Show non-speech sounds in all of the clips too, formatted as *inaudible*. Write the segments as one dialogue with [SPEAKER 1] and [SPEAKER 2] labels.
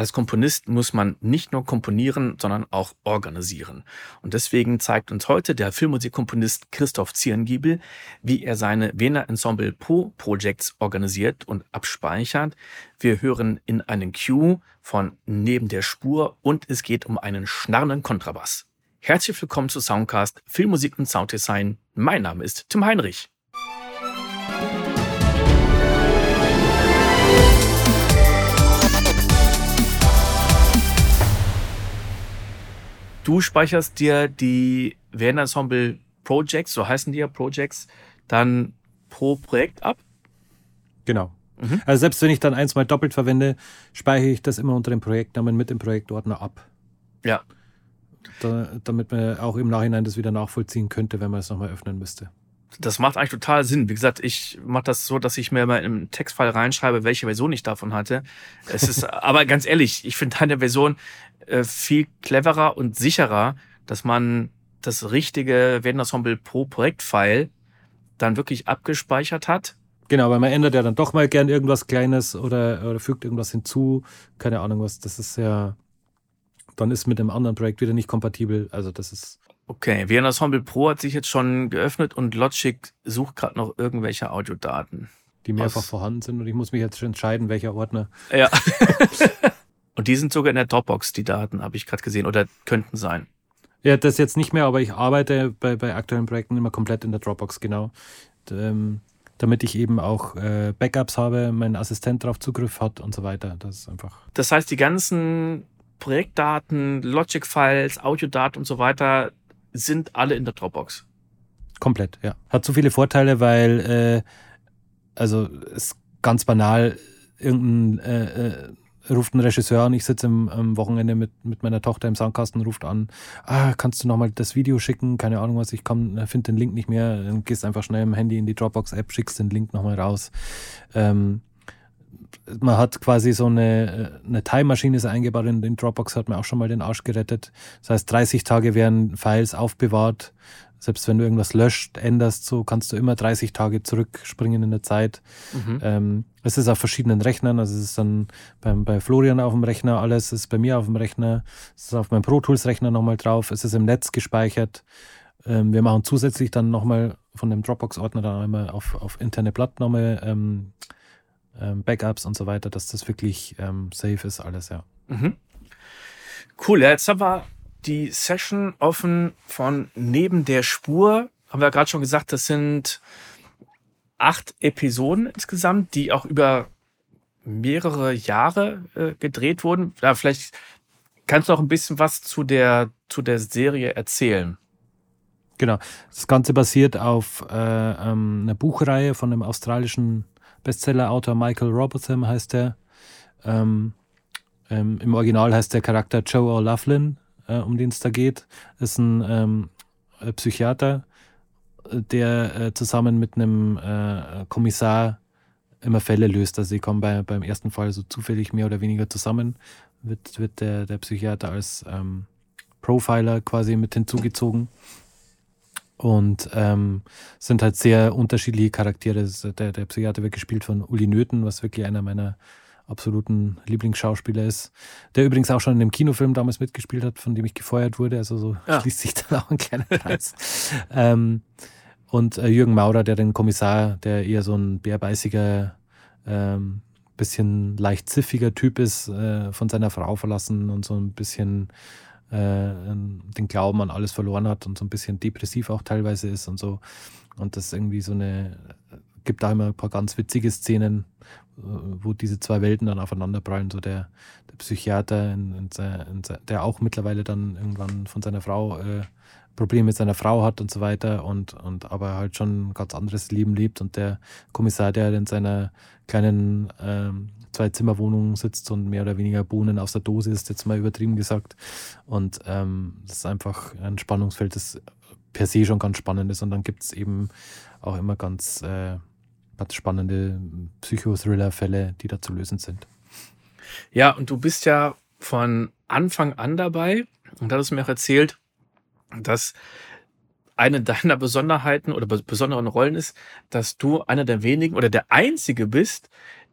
[SPEAKER 1] als Komponist muss man nicht nur komponieren, sondern auch organisieren. Und deswegen zeigt uns heute der Filmmusikkomponist Christoph Zierengiebel, wie er seine Wiener Ensemble Pro Projects organisiert und abspeichert. Wir hören in einen Cue von Neben der Spur und es geht um einen schnarrenden Kontrabass. Herzlich willkommen zu Soundcast Filmmusik und Sounddesign. Mein Name ist Tim Heinrich. Du speicherst dir die Werner Ensemble Projects, so heißen die ja Projects, dann pro Projekt ab?
[SPEAKER 2] Genau. Mhm. Also selbst wenn ich dann eins mal doppelt verwende, speichere ich das immer unter dem Projektnamen mit dem Projektordner ab.
[SPEAKER 1] Ja.
[SPEAKER 2] Da, damit man auch im Nachhinein das wieder nachvollziehen könnte, wenn man es nochmal öffnen müsste.
[SPEAKER 1] Das macht eigentlich total Sinn. Wie gesagt, ich mache das so, dass ich mir mal im Textfall reinschreibe, welche Version ich davon hatte. Es ist, *laughs* aber ganz ehrlich, ich finde deine Version äh, viel cleverer und sicherer, dass man das richtige Vendensemble pro Projektfile dann wirklich abgespeichert hat.
[SPEAKER 2] Genau, weil man ändert ja dann doch mal gern irgendwas Kleines oder, oder fügt irgendwas hinzu. Keine Ahnung was. Das ist ja, dann ist mit dem anderen Projekt wieder nicht kompatibel. Also das ist.
[SPEAKER 1] Okay, Ensemble Pro hat sich jetzt schon geöffnet und Logic sucht gerade noch irgendwelche Audiodaten.
[SPEAKER 2] Die mehrfach vorhanden sind und ich muss mich jetzt entscheiden, welcher Ordner.
[SPEAKER 1] Ja. *laughs* Und die sind sogar in der Dropbox, die Daten, habe ich gerade gesehen, oder könnten sein.
[SPEAKER 2] Ja, das jetzt nicht mehr, aber ich arbeite bei, bei aktuellen Projekten immer komplett in der Dropbox, genau. Ähm, damit ich eben auch äh, Backups habe, mein Assistent darauf Zugriff hat und so weiter. Das ist einfach.
[SPEAKER 1] Das heißt, die ganzen Projektdaten, Logic-Files, Audiodaten und so weiter sind alle in der Dropbox.
[SPEAKER 2] Komplett, ja. Hat so viele Vorteile, weil, äh, also ist ganz banal, irgendein äh, äh ruft ein Regisseur an, ich sitze am Wochenende mit, mit meiner Tochter im Soundkasten, ruft an, ah, kannst du nochmal das Video schicken? Keine Ahnung was, ich finde den Link nicht mehr. Dann gehst einfach schnell im Handy in die Dropbox-App, schickst den Link nochmal raus. Ähm, man hat quasi so eine, eine Time-Maschine ist eingebaut in den Dropbox, hat man auch schon mal den Arsch gerettet. Das heißt, 30 Tage werden Files aufbewahrt selbst wenn du irgendwas löscht, änderst, so kannst du immer 30 Tage zurückspringen in der Zeit. Mhm. Ähm, es ist auf verschiedenen Rechnern, also es ist dann beim, bei Florian auf dem Rechner alles, es ist bei mir auf dem Rechner, es ist auf meinem Pro Tools Rechner nochmal drauf, es ist im Netz gespeichert. Ähm, wir machen zusätzlich dann nochmal von dem Dropbox-Ordner dann einmal auf, auf interne Plattnahme ähm, ähm, Backups und so weiter, dass das wirklich ähm, safe ist, alles, ja.
[SPEAKER 1] Mhm. Cool, ja, jetzt haben wir die Session offen von Neben der Spur. Haben wir gerade schon gesagt, das sind acht Episoden insgesamt, die auch über mehrere Jahre äh, gedreht wurden. Ja, vielleicht kannst du auch ein bisschen was zu der, zu der Serie erzählen.
[SPEAKER 2] Genau. Das Ganze basiert auf äh, ähm, einer Buchreihe von einem australischen Bestseller-Autor Michael Robertson heißt er. Ähm, ähm, Im Original heißt der Charakter Joe O'Loughlin äh, um den es da geht, ist ein ähm, Psychiater, der äh, zusammen mit einem äh, Kommissar immer Fälle löst. Also sie kommen bei, beim ersten Fall so zufällig mehr oder weniger zusammen, wird, wird der, der Psychiater als ähm, Profiler quasi mit hinzugezogen. Und ähm, sind halt sehr unterschiedliche Charaktere. Der, der Psychiater wird gespielt von Uli Nöthen, was wirklich einer meiner absoluten Lieblingsschauspieler ist, der übrigens auch schon in dem Kinofilm damals mitgespielt hat, von dem ich gefeuert wurde. Also so ja. schließt sich dann auch ein kleiner Kreis. ähm, und äh, Jürgen Maurer, der den Kommissar, der eher so ein bärbeißiger, ähm, bisschen leicht ziffiger Typ ist, äh, von seiner Frau verlassen und so ein bisschen äh, den Glauben an alles verloren hat und so ein bisschen depressiv auch teilweise ist und so. Und das irgendwie so eine, gibt da immer ein paar ganz witzige Szenen, äh, wo diese zwei Welten dann aufeinanderprallen. So der, der Psychiater, in, in, in, der auch mittlerweile dann irgendwann von seiner Frau äh, Probleme mit seiner Frau hat und so weiter und, und aber halt schon ein ganz anderes Leben lebt und der Kommissar, der in seiner kleinen ähm, Zwei-Zimmer-Wohnung sitzt und mehr oder weniger Bohnen aus der Dose ist, jetzt mal übertrieben gesagt. Und ähm, das ist einfach ein Spannungsfeld, das per se schon ganz spannend ist. Und dann gibt es eben auch immer ganz äh, ganz spannende Psychothriller-Fälle, die da zu lösen sind.
[SPEAKER 1] Ja, und du bist ja von Anfang an dabei und hast mir auch erzählt, dass eine deiner Besonderheiten oder besonderen Rollen ist, dass du einer der wenigen oder der einzige bist,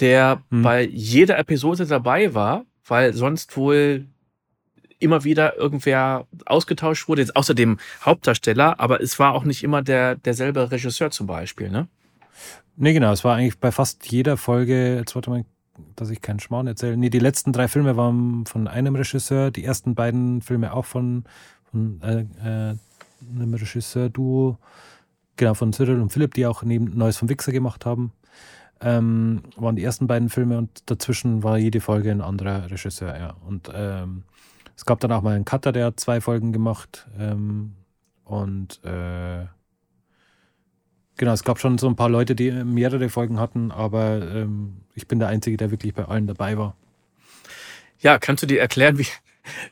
[SPEAKER 1] der mhm. bei jeder Episode dabei war, weil sonst wohl immer wieder irgendwer ausgetauscht wurde, jetzt außer dem Hauptdarsteller, aber es war auch nicht immer der, derselbe Regisseur zum Beispiel, ne?
[SPEAKER 2] Nee, genau, es war eigentlich bei fast jeder Folge, jetzt warte mal, dass ich keinen Schmarrn erzähle. Nee, die letzten drei Filme waren von einem Regisseur, die ersten beiden Filme auch von, von äh, äh, einem Regisseur-Duo, genau, von Cyril und Philipp, die auch neben Neues vom Wichser gemacht haben. Ähm, waren die ersten beiden Filme und dazwischen war jede Folge ein anderer Regisseur, ja. Und ähm, es gab dann auch mal einen Cutter, der hat zwei Folgen gemacht. Ähm, und äh, genau, es gab schon so ein paar Leute, die mehrere Folgen hatten, aber ähm, ich bin der Einzige, der wirklich bei allen dabei war.
[SPEAKER 1] Ja, kannst du dir erklären, wie,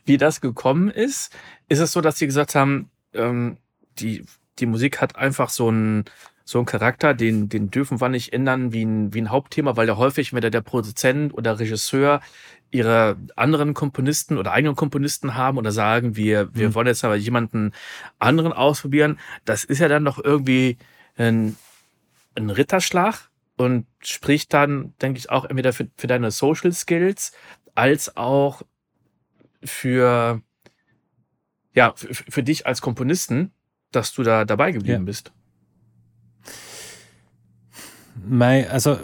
[SPEAKER 1] wie das gekommen ist? Ist es so, dass sie gesagt haben, ähm, die, die Musik hat einfach so einen, so einen Charakter, den, den dürfen wir nicht ändern wie ein, wie ein Hauptthema, weil der häufig, wenn der, der Produzent oder Regisseur ihre anderen Komponisten oder eigenen Komponisten haben oder sagen, wir, wir mhm. wollen jetzt aber jemanden anderen ausprobieren, das ist ja dann doch irgendwie ein, ein Ritterschlag und spricht dann, denke ich, auch entweder für, für deine Social Skills als auch für, ja, für, für dich als Komponisten, dass du da dabei geblieben ja. bist.
[SPEAKER 2] Mei, also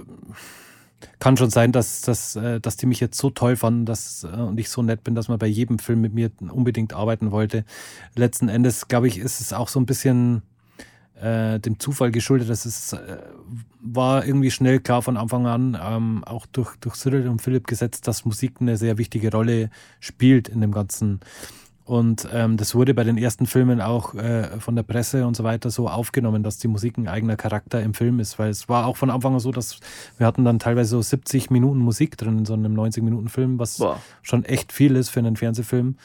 [SPEAKER 2] kann schon sein, dass, dass, äh, dass die mich jetzt so toll fanden dass, äh, und ich so nett bin, dass man bei jedem Film mit mir unbedingt arbeiten wollte. Letzten Endes, glaube ich, ist es auch so ein bisschen äh, dem Zufall geschuldet. dass es äh, war irgendwie schnell klar von Anfang an, ähm, auch durch, durch Cyril und Philipp gesetzt, dass Musik eine sehr wichtige Rolle spielt in dem ganzen und ähm, das wurde bei den ersten Filmen auch äh, von der Presse und so weiter so aufgenommen, dass die Musik ein eigener Charakter im Film ist. Weil es war auch von Anfang an so, dass wir hatten dann teilweise so 70 Minuten Musik drin in so einem 90-Minuten-Film, was Boah. schon echt viel ist für einen Fernsehfilm.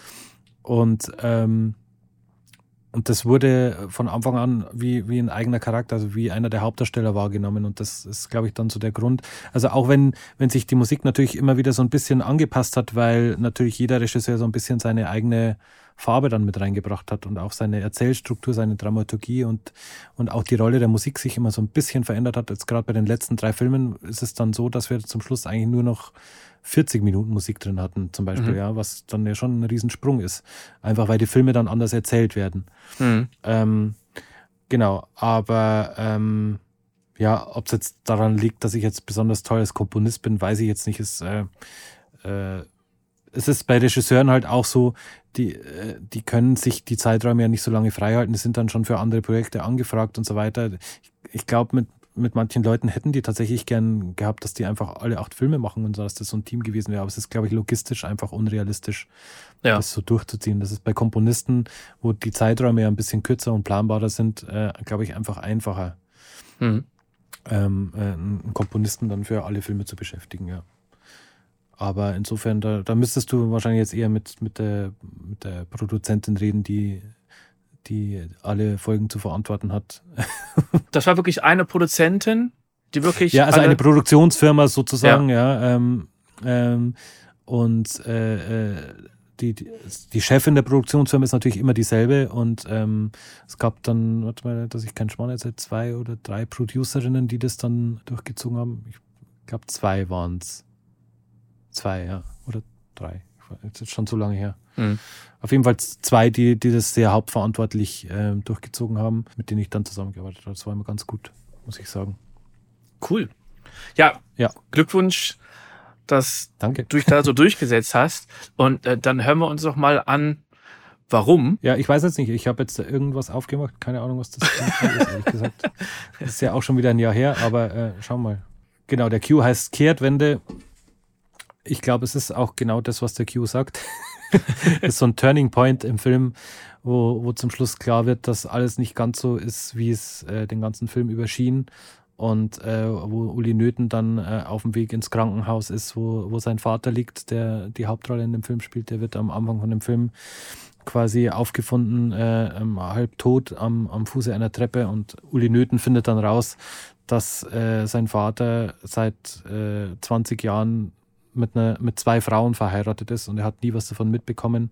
[SPEAKER 2] Und ähm, und das wurde von Anfang an wie, wie ein eigener Charakter, also wie einer der Hauptdarsteller wahrgenommen. Und das ist, glaube ich, dann so der Grund. Also auch wenn, wenn sich die Musik natürlich immer wieder so ein bisschen angepasst hat, weil natürlich jeder Regisseur so ein bisschen seine eigene Farbe dann mit reingebracht hat und auch seine Erzählstruktur, seine Dramaturgie und, und auch die Rolle der Musik sich immer so ein bisschen verändert hat. Jetzt gerade bei den letzten drei Filmen ist es dann so, dass wir zum Schluss eigentlich nur noch 40 Minuten Musik drin hatten, zum Beispiel, mhm. ja, was dann ja schon ein Riesensprung ist. Einfach weil die Filme dann anders erzählt werden. Mhm. Ähm, genau, aber ähm, ja, ob es jetzt daran liegt, dass ich jetzt besonders toll als Komponist bin, weiß ich jetzt nicht. Es, äh, äh, es ist bei Regisseuren halt auch so, die, äh, die können sich die Zeiträume ja nicht so lange freihalten, die sind dann schon für andere Projekte angefragt und so weiter. Ich, ich glaube, mit mit manchen Leuten hätten die tatsächlich gern gehabt, dass die einfach alle acht Filme machen und so, dass das so ein Team gewesen wäre. Aber es ist, glaube ich, logistisch einfach unrealistisch, ja. das so durchzuziehen. Das ist bei Komponisten, wo die Zeiträume ja ein bisschen kürzer und planbarer sind, äh, glaube ich, einfach einfacher, mhm. ähm, äh, einen Komponisten dann für alle Filme zu beschäftigen, ja. Aber insofern, da, da müsstest du wahrscheinlich jetzt eher mit, mit, der, mit der Produzentin reden, die die alle Folgen zu verantworten hat. *laughs*
[SPEAKER 1] das war wirklich eine Produzentin, die wirklich.
[SPEAKER 2] Ja, also eine Produktionsfirma sozusagen, ja. ja ähm, ähm, und äh, äh, die, die Chefin der Produktionsfirma ist natürlich immer dieselbe und ähm, es gab dann, warte mal, dass ich keinen Schmarrn erzähle, zwei oder drei Producerinnen, die das dann durchgezogen haben. Ich glaube, zwei waren es. Zwei, ja. Oder drei. Das ist schon so lange her. Mhm. Auf jeden Fall zwei, die, die das sehr hauptverantwortlich äh, durchgezogen haben, mit denen ich dann zusammengearbeitet habe. Das war immer ganz gut, muss ich sagen.
[SPEAKER 1] Cool. Ja, ja. Glückwunsch, dass Danke. du dich da so durchgesetzt hast. Und äh, dann hören wir uns doch mal an, warum.
[SPEAKER 2] Ja, ich weiß jetzt nicht. Ich habe jetzt irgendwas aufgemacht. Keine Ahnung, was das ist, ehrlich gesagt. *laughs* Das ist ja auch schon wieder ein Jahr her, aber äh, schau mal. Genau, der Q heißt Kehrtwende. Ich glaube, es ist auch genau das, was der Q sagt. *laughs* ist so ein Turning Point im Film, wo, wo zum Schluss klar wird, dass alles nicht ganz so ist, wie es äh, den ganzen Film überschien. Und äh, wo Uli Nöthen dann äh, auf dem Weg ins Krankenhaus ist, wo, wo sein Vater liegt, der die Hauptrolle in dem Film spielt, der wird am Anfang von dem Film quasi aufgefunden, äh, ähm, halb tot am, am Fuße einer Treppe und Uli Nöthen findet dann raus, dass äh, sein Vater seit äh, 20 Jahren mit, einer, mit zwei Frauen verheiratet ist und er hat nie was davon mitbekommen.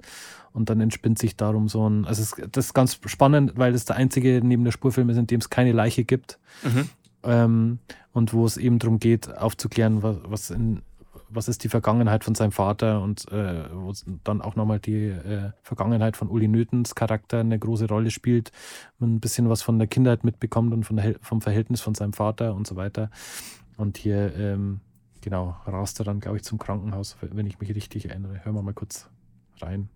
[SPEAKER 2] Und dann entspinnt sich darum so ein. Also, es, das ist ganz spannend, weil es der einzige neben der Spurfilm ist, in dem es keine Leiche gibt. Mhm. Ähm, und wo es eben darum geht, aufzuklären, was, was, in, was ist die Vergangenheit von seinem Vater und äh, wo dann auch nochmal die äh, Vergangenheit von Uli Nöthens Charakter eine große Rolle spielt, man ein bisschen was von der Kindheit mitbekommt und von der, vom Verhältnis von seinem Vater und so weiter. Und hier, ähm, genau, rast er dann, glaube ich, zum Krankenhaus, wenn ich mich richtig erinnere. Hören wir mal kurz rein.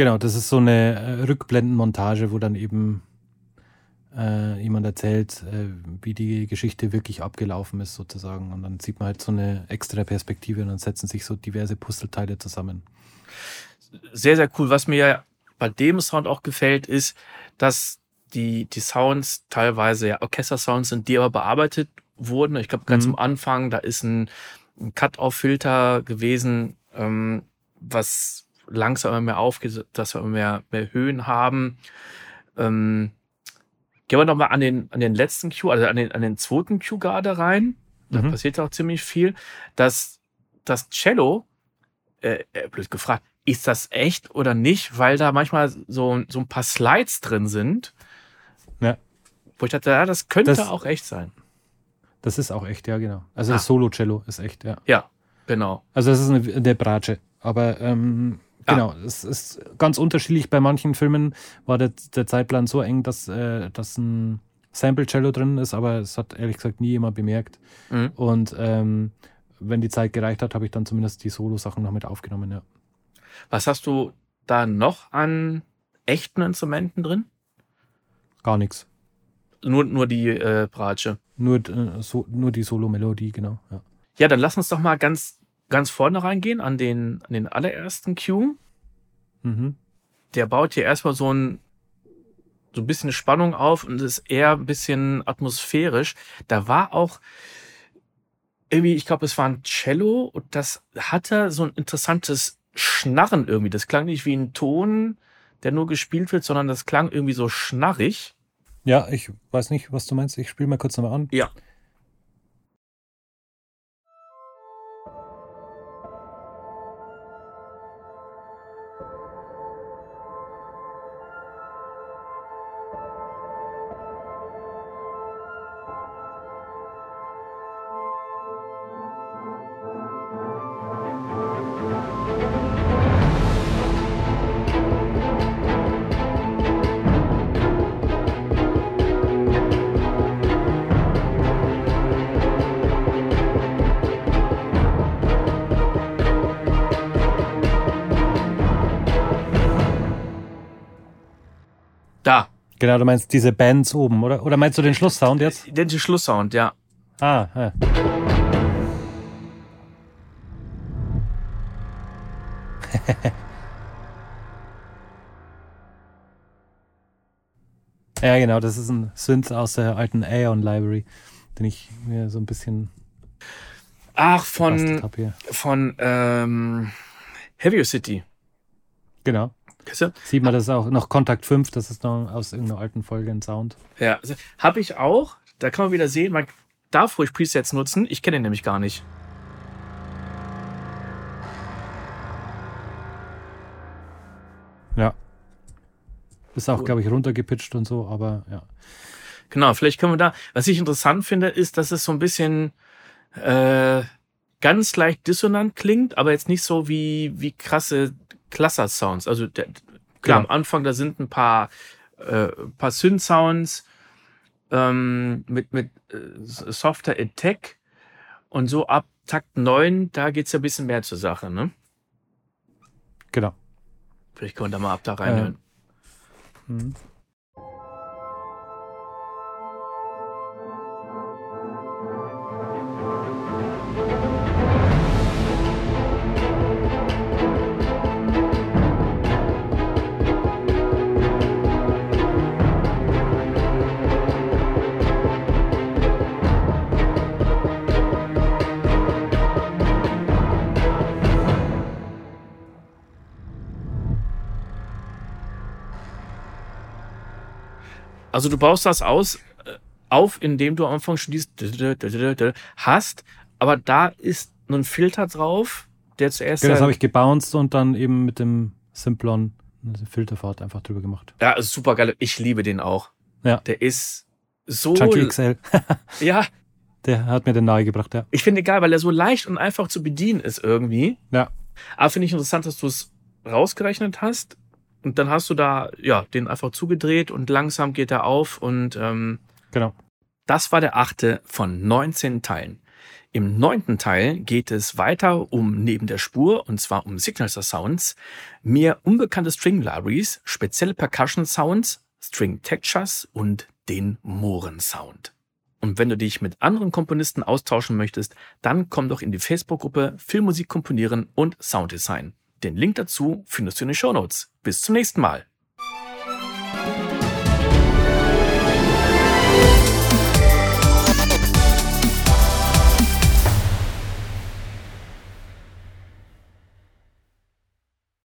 [SPEAKER 2] Genau, das ist so eine äh, Rückblendenmontage, wo dann eben äh, jemand erzählt, äh, wie die Geschichte wirklich abgelaufen ist, sozusagen. Und dann sieht man halt so eine extra Perspektive und dann setzen sich so diverse Puzzleteile zusammen.
[SPEAKER 1] Sehr, sehr cool. Was mir bei dem Sound auch gefällt, ist, dass die, die Sounds teilweise ja Orchester-Sounds sind, die aber bearbeitet wurden. Ich glaube, ganz mhm. am Anfang, da ist ein, ein Cut-Off-Filter gewesen, ähm, was langsam immer mehr aufgeht, dass wir immer mehr, mehr Höhen haben. Ähm, gehen wir nochmal an den, an den letzten Q, also an den, an den zweiten Q gerade rein. Da mhm. passiert auch ziemlich viel. Das, das Cello, äh, äh, blöd gefragt, ist das echt oder nicht? Weil da manchmal so, so ein paar Slides drin sind. Ja. Wo ich dachte, ja, das könnte das, auch echt sein.
[SPEAKER 2] Das ist auch echt, ja, genau. Also ah. das Solo-Cello ist echt, ja.
[SPEAKER 1] Ja, genau.
[SPEAKER 2] Also das ist eine, eine Bratsche. Aber ähm, Genau, es ist ganz unterschiedlich. Bei manchen Filmen war der, der Zeitplan so eng, dass, äh, dass ein Sample-Cello drin ist, aber es hat ehrlich gesagt nie jemand bemerkt. Mhm. Und ähm, wenn die Zeit gereicht hat, habe ich dann zumindest die Solo-Sachen noch mit aufgenommen, ja.
[SPEAKER 1] Was hast du da noch an echten Instrumenten drin?
[SPEAKER 2] Gar nichts.
[SPEAKER 1] Nur, nur die äh, Bratsche.
[SPEAKER 2] Nur, äh, so, nur die Solo-Melodie, genau. Ja.
[SPEAKER 1] ja, dann lass uns doch mal ganz ganz vorne reingehen an den, an den allerersten Cue. Mhm. Der baut hier erstmal so ein, so ein bisschen Spannung auf und ist eher ein bisschen atmosphärisch. Da war auch irgendwie, ich glaube, es war ein Cello und das hatte so ein interessantes Schnarren irgendwie. Das klang nicht wie ein Ton, der nur gespielt wird, sondern das klang irgendwie so schnarrig.
[SPEAKER 2] Ja, ich weiß nicht, was du meinst. Ich spiele mal kurz nochmal an.
[SPEAKER 1] Ja.
[SPEAKER 2] Genau, du meinst diese Bands oben, oder? Oder meinst du den Schlusssound jetzt?
[SPEAKER 1] Den Schlusssound, ja.
[SPEAKER 2] Ah, ja. *laughs* ja, genau, das ist ein Synth aus der alten Aeon Library, den ich mir so ein bisschen
[SPEAKER 1] Ach, von, von ähm, Heavy City.
[SPEAKER 2] Genau.
[SPEAKER 1] Du?
[SPEAKER 2] Sieht man das auch noch Kontakt 5, das ist noch aus irgendeiner alten Folge ein Sound.
[SPEAKER 1] Ja, also, habe ich auch. Da kann man wieder sehen, man darf ruhig Presets nutzen. Ich kenne den nämlich gar nicht.
[SPEAKER 2] Ja. Ist auch, glaube ich, runtergepitcht und so, aber ja.
[SPEAKER 1] Genau, vielleicht können wir da. Was ich interessant finde, ist, dass es so ein bisschen äh, ganz leicht dissonant klingt, aber jetzt nicht so wie, wie krasse Cluster-Sounds. Also der, klar,
[SPEAKER 2] Genau.
[SPEAKER 1] am Anfang, da sind ein paar, äh, paar Synth-Sounds ähm, mit, mit äh, softer Attack und so ab Takt 9, da geht's ja ein bisschen mehr zur Sache, ne?
[SPEAKER 2] Genau.
[SPEAKER 1] Vielleicht können wir da mal ab da reinhören.
[SPEAKER 2] Mhm.
[SPEAKER 1] Also du baust das aus, äh, auf, indem du am Anfang schon dieses hast, aber da ist ein Filter drauf, der zuerst
[SPEAKER 2] Genau, das habe ich gebounced und dann eben mit dem Simplon eine Filterfahrt einfach drüber gemacht.
[SPEAKER 1] Ja, ist super geil. Ich liebe den auch.
[SPEAKER 2] Ja.
[SPEAKER 1] Der ist so.
[SPEAKER 2] Chunky XL, *laughs*
[SPEAKER 1] Ja,
[SPEAKER 2] der hat mir den nahegebracht, ja.
[SPEAKER 1] ich finde geil, weil er so leicht und einfach zu bedienen ist irgendwie.
[SPEAKER 2] Ja.
[SPEAKER 1] Aber finde ich interessant, dass du es rausgerechnet hast. Und dann hast du da, ja, den einfach zugedreht und langsam geht er auf und ähm,
[SPEAKER 2] Genau.
[SPEAKER 1] Das war der achte von 19 Teilen. Im neunten Teil geht es weiter um neben der Spur, und zwar um Signature Sounds, mehr unbekannte String Libraries, spezielle Percussion Sounds, String Textures und den Mohren Sound. Und wenn du dich mit anderen Komponisten austauschen möchtest, dann komm doch in die Facebook-Gruppe Filmmusik komponieren und Sounddesign. Den Link dazu findest du in den Shownotes. Bis zum nächsten Mal.